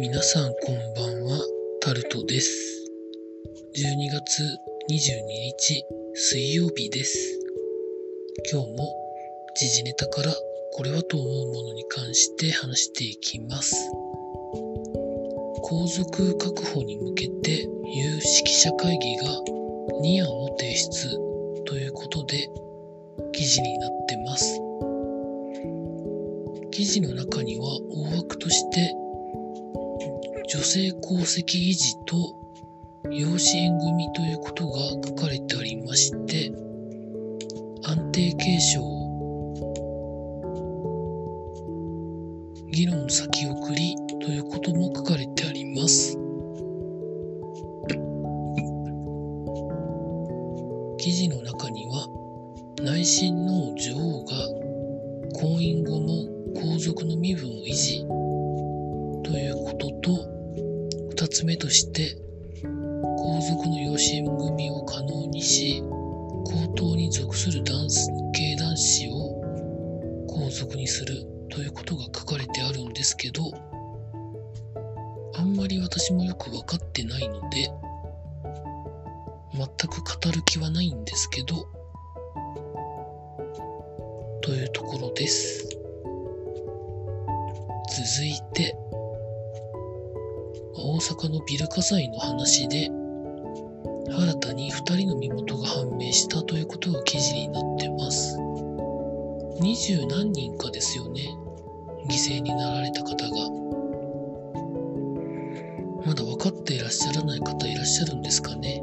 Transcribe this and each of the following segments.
皆さんこんばんは、タルトです。12月22日水曜日です。今日も時事ネタからこれはと思うものに関して話していきます。皇族確保に向けて有識者会議が2案を提出ということで記事になってます。記事の中には大枠として女性功績維持と養子縁組ということが書かれてありまして安定継承議論先送りということも書かれてあります。記事の中には内親王女王が婚姻後も皇族の身分を維持ということとつ目として皇族の養子縁組を可能にし皇統に属する男系男子を皇族にするということが書かれてあるんですけどあんまり私もよく分かってないので全く語る気はないんですけどというところです。続いて大阪のビル火災の話で新たに2人の身元が判明したということが記事になってます。二十何人かですよね犠牲になられた方が。まだ分かっていらっしゃらない方いらっしゃるんですかね。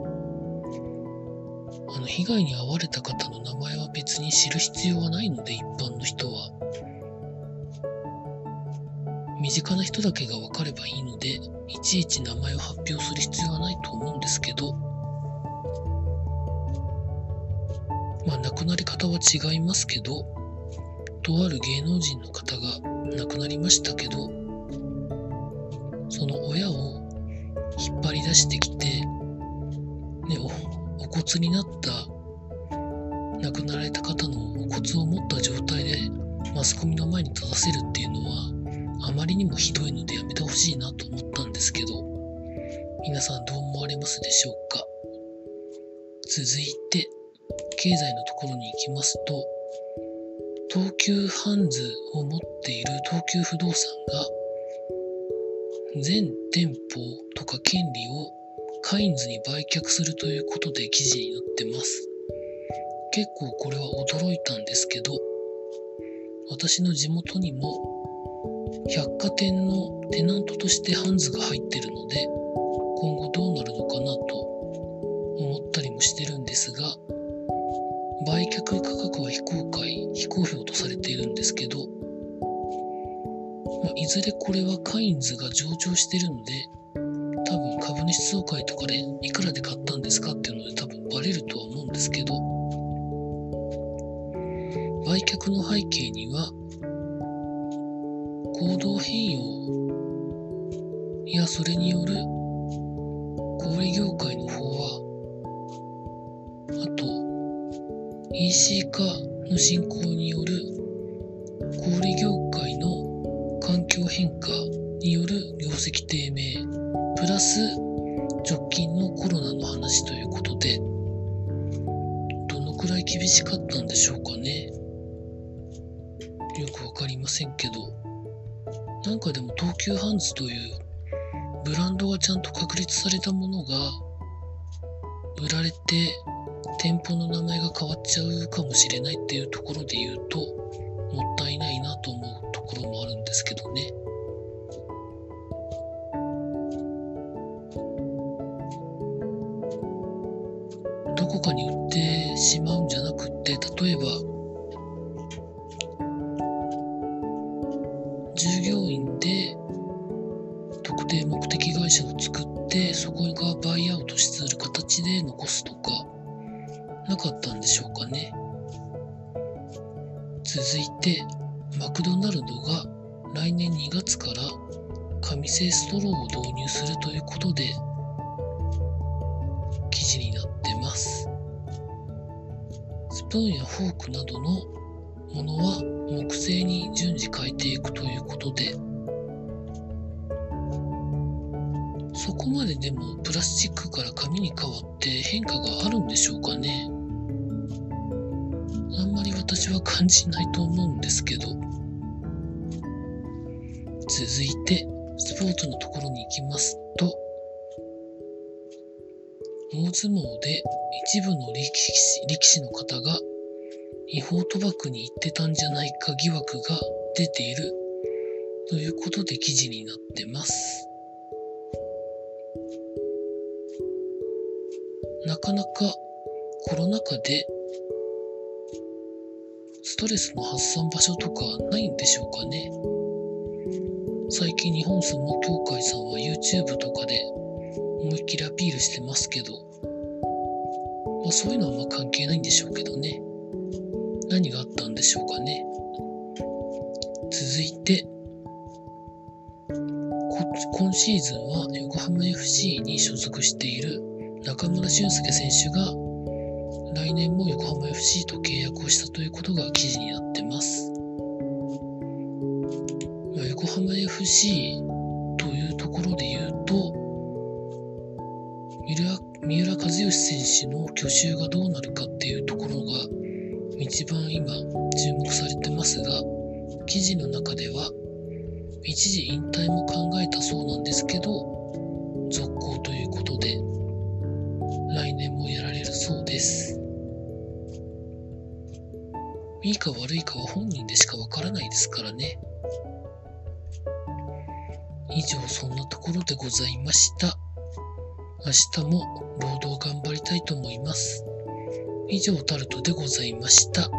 あの被害に遭われた方の名前は別に知る必要はないので一般の人は。身近な人だけが分かればいいのでいちいち名前を発表する必要はないと思うんですけど。まあ亡くなり方は違いますけどとある芸能人の方が亡くなりましたけどその親を引っ張り出してきて、ね、おお骨になった亡くなられた方のお骨を持った状態でマスコミの前に立たせるっていうのはあまりにもひどいのでやめてほしいなと思ったんですけど皆さんどう思われますでしょうか？続いて経済のところに行きますと東急ハンズを持っている東急不動産が全店舗とか権利をカインズに売却するということで記事になってます。結構これは驚いたんですけど私の地元にも百貨店のテナントとしてハンズが入ってるので今後どうなるのかなと思ったりもしてるんですが売却価格は非公開非公表とされているんですけど、まあ、いずれこれはカインズが上場してるので多分株主総会とかでいくらで買ったんですかっていうので多分バレるとは思うんですけど売却の背景には行動変容。やそれによる小売業界の飽和。あと EC 化の進行による小売業界の環境変化による業績低迷プラス直近のコロナの話ということでどのくらい厳しかったんでしょうかね。よくわかりませんけど。なんかでも東急ハンズというブランドがちゃんと確立されたものが売られて店舗の名前が変わっちゃうかもしれないっていうところで言うともったいないなと思うところもあるんですけどね。どこかに売ってしまうんじゃなくって例えば従業員で特定目的会社を作ってそこがバイアウトする形で残すとかなかったんでしょうかね。続いてマクドナルドが来年2月から紙製ストローを導入するということで記事になってます。スプーンやフォークなどのものは木製に順次変えていくということでそこまででもプラスチックから紙に変わって変化があるんでしょうかね。あんまり私は感じないと思うんですけど。続いてスポーツのところに行きますと大相撲で一部の力士力士の方が違法賭博に行ってたんじゃないか疑惑が出ているということで記事になってます。なかなかコロナ禍でストレスの発散場所とかないんでしょうかね。最近日本相撲協会さんは YouTube とかで思いっきりアピールしてますけど、まあ、そういうのはまあ関係ないんでしょうけどね。何があったんでしょうかね。続いて、今シーズンは横浜 FC に所属している中村俊輔選手が来年も横浜 FC と契約をしたということが記事になってます。横浜 FC というところで言うと、三浦知良選手の去就がどうなるかっていうところが一番今注目されてますが、記事の中では、一時引退も考えたそうなんですけど、続行ということで、来年もやられるそうです。いいか悪いかは本人でしかわからないですからね。以上そんなところでございました。明日も労働頑張りたいと思います。以上タルトでございました。